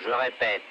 je répète,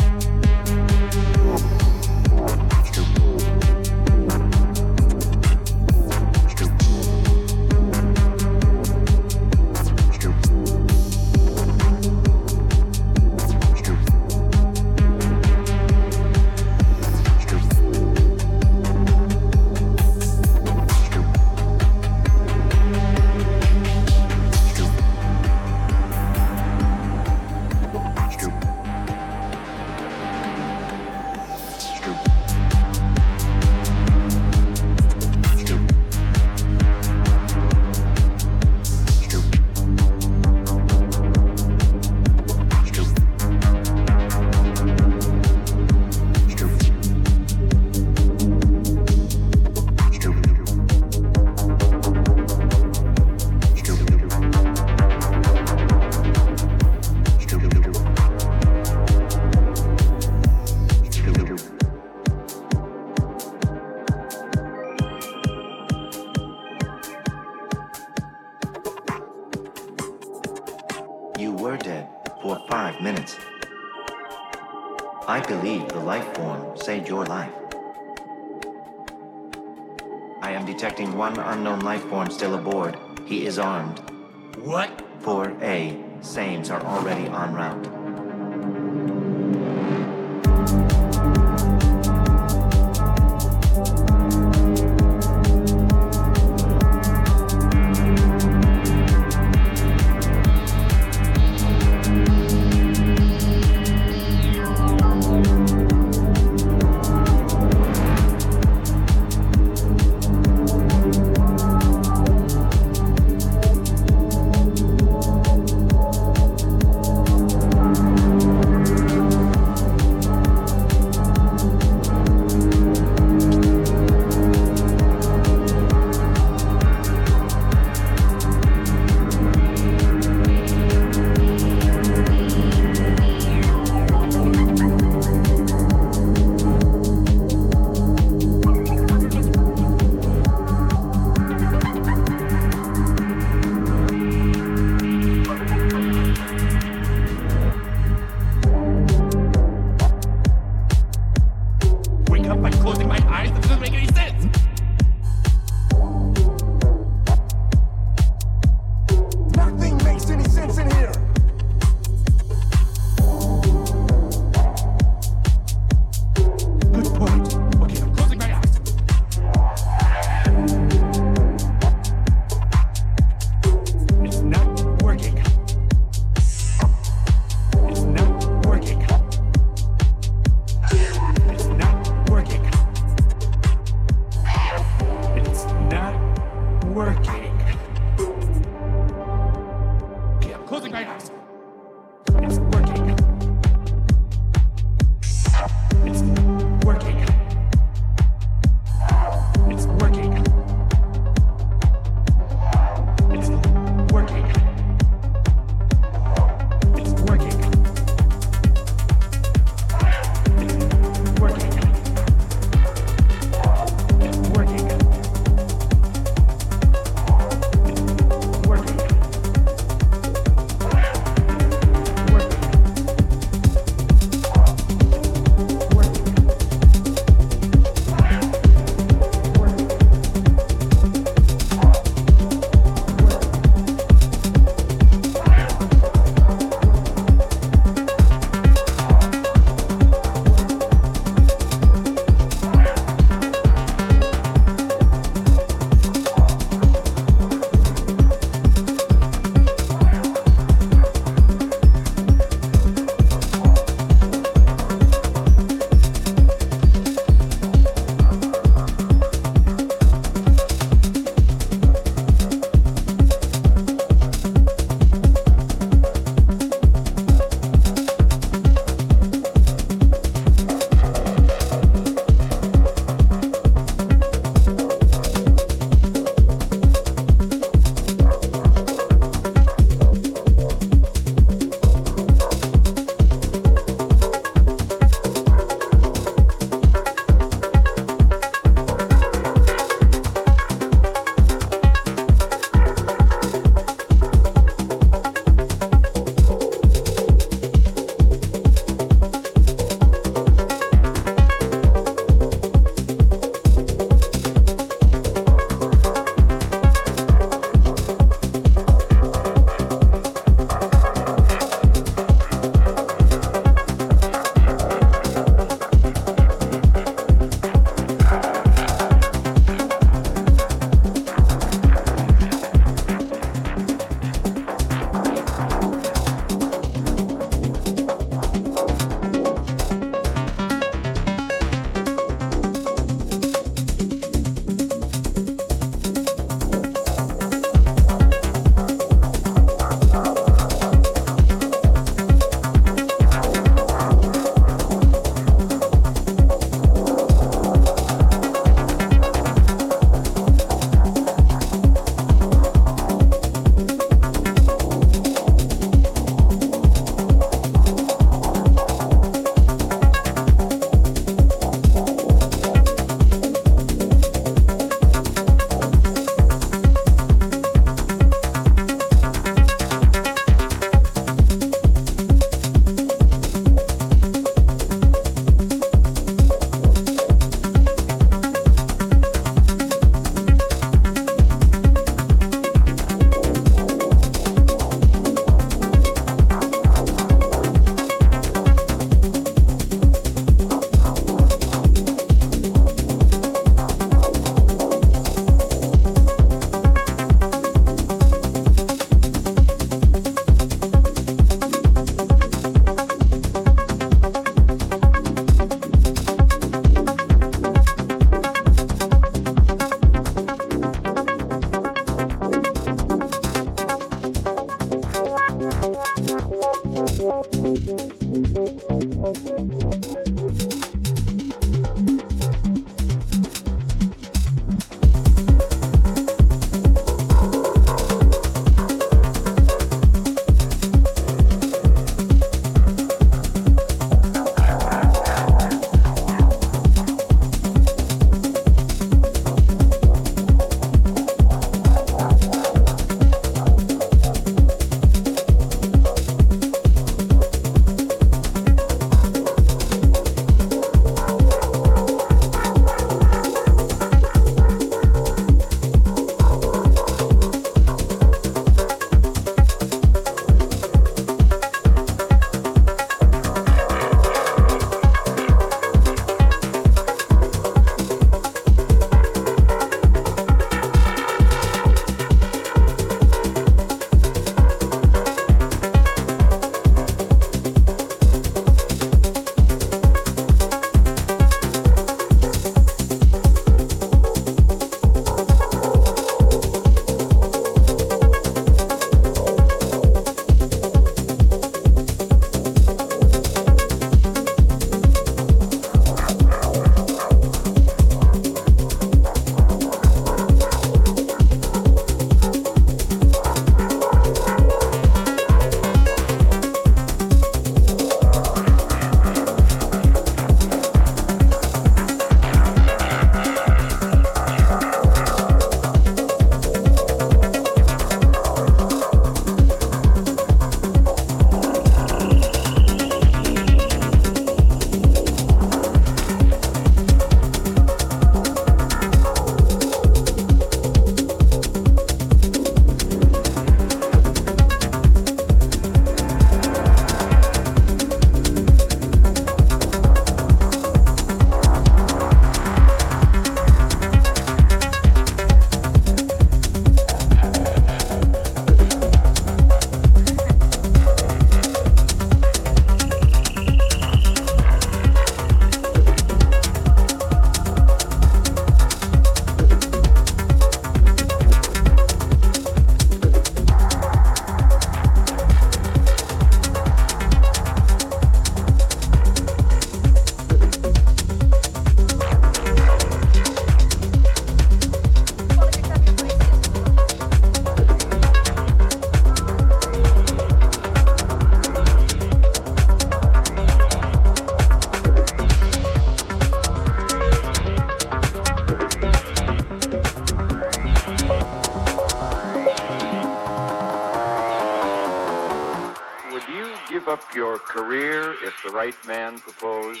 your career if the right man proposed?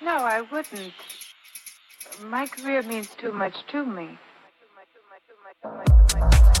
No, I wouldn't. My career means too much to me. Too much, too much, too much,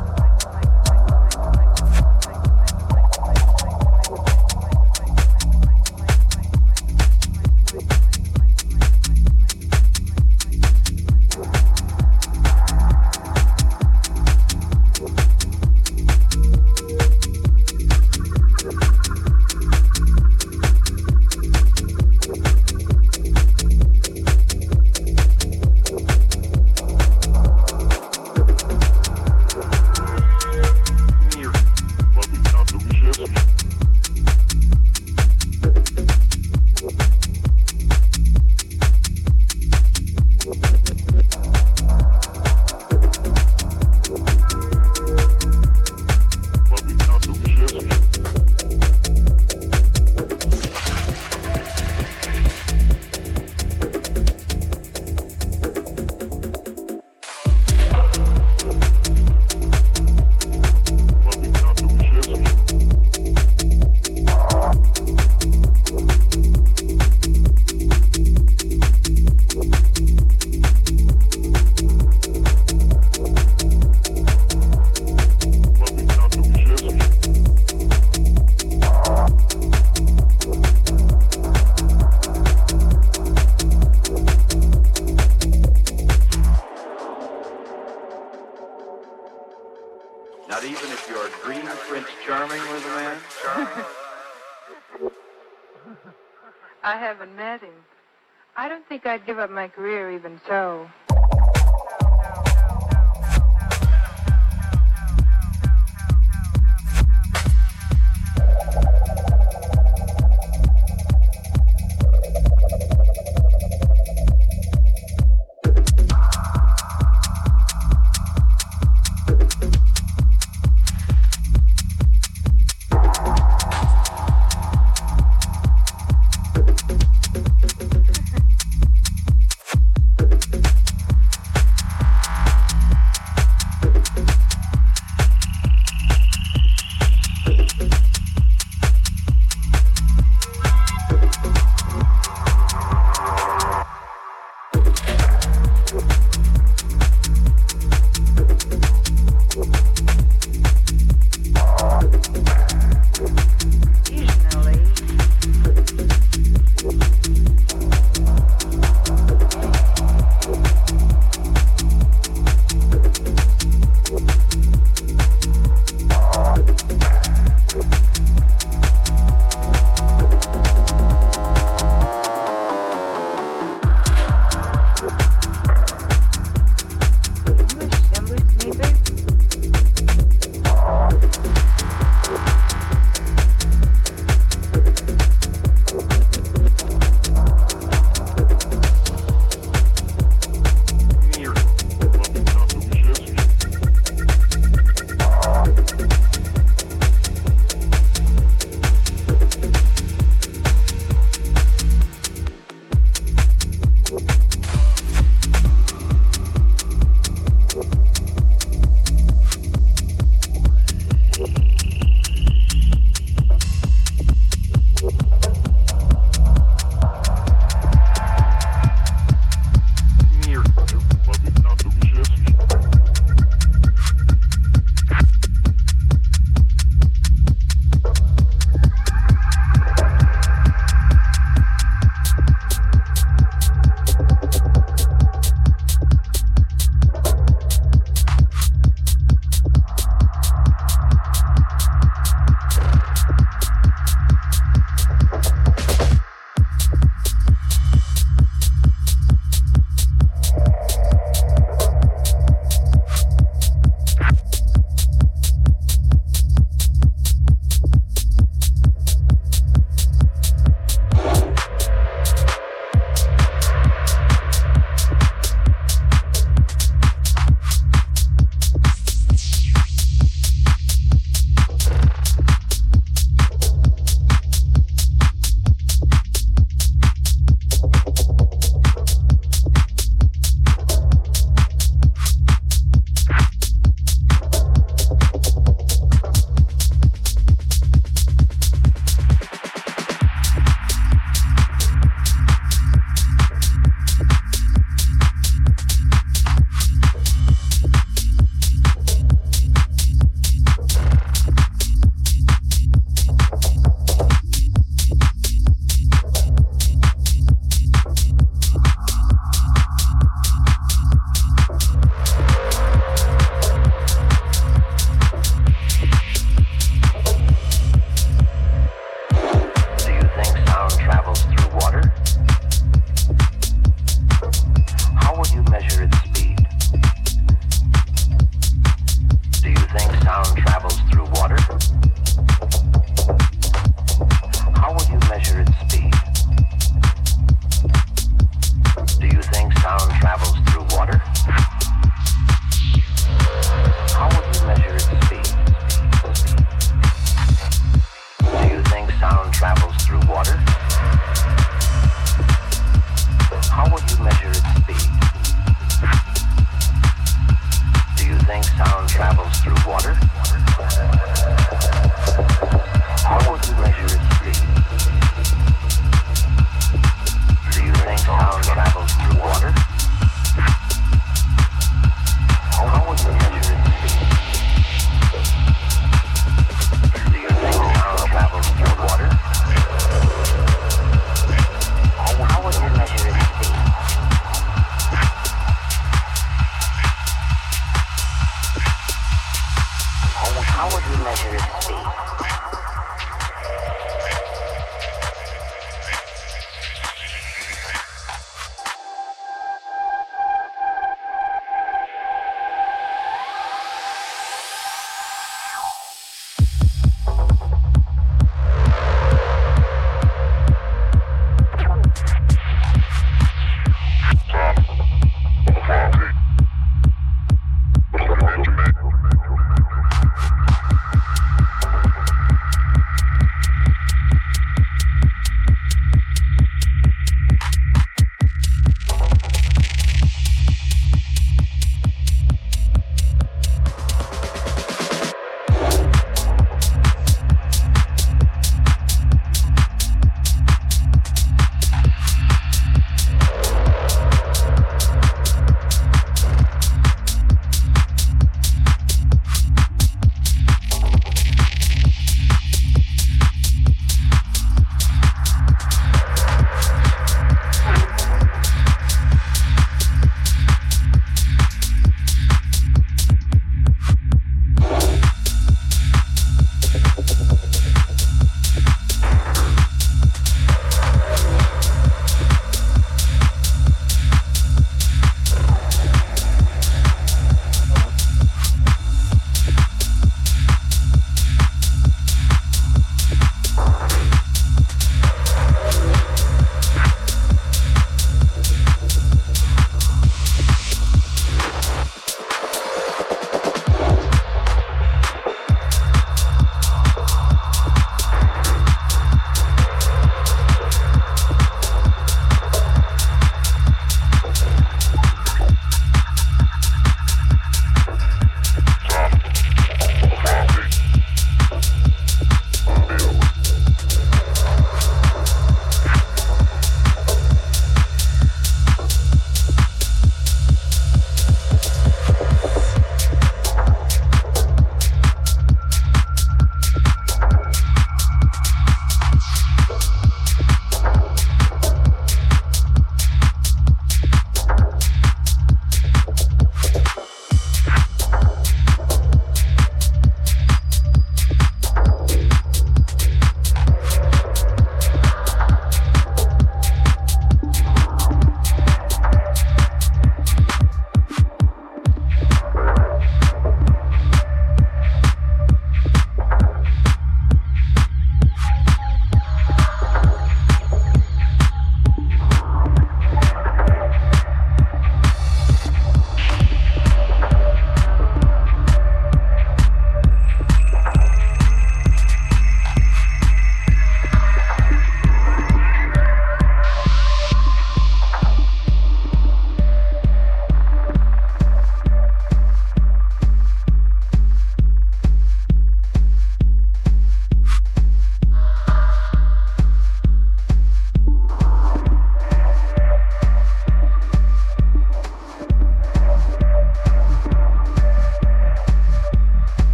give up my career.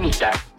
mitään.